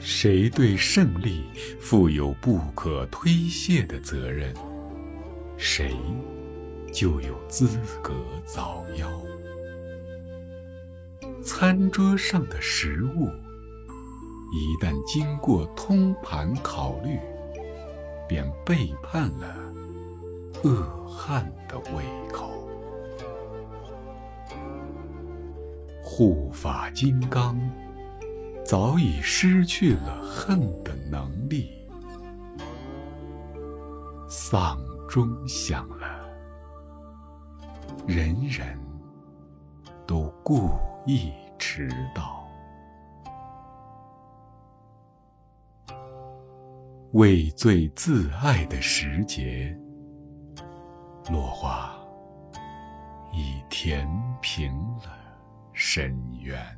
谁对胜利负有不可推卸的责任，谁就有资格早夭。餐桌上的食物，一旦经过通盘考虑，便背叛了恶汉的胃口。护法金刚。早已失去了恨的能力，丧钟响了，人人都故意迟到，为最自爱的时节，落花已填平了深渊。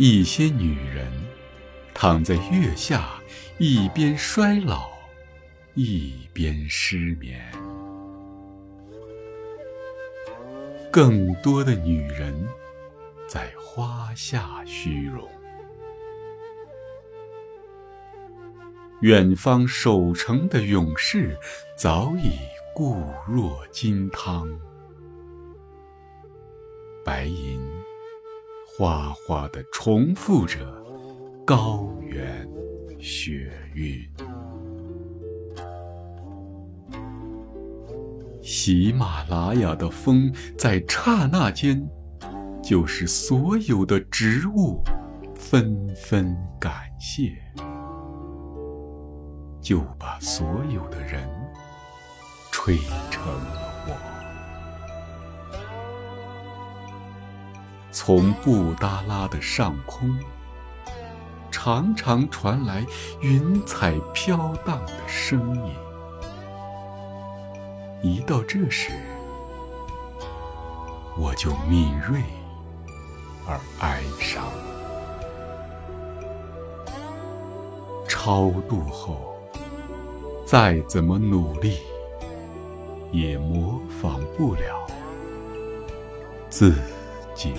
一些女人躺在月下，一边衰老，一边失眠；更多的女人在花下虚荣。远方守城的勇士早已固若金汤，白银哗哗地重复着高原雪韵。喜马拉雅的风在刹那间，就是所有的植物纷纷感谢。就把所有的人吹成了我。从布达拉的上空，常常传来云彩飘荡的声音。一到这时，我就敏锐而哀伤。超度后。再怎么努力，也模仿不了自己。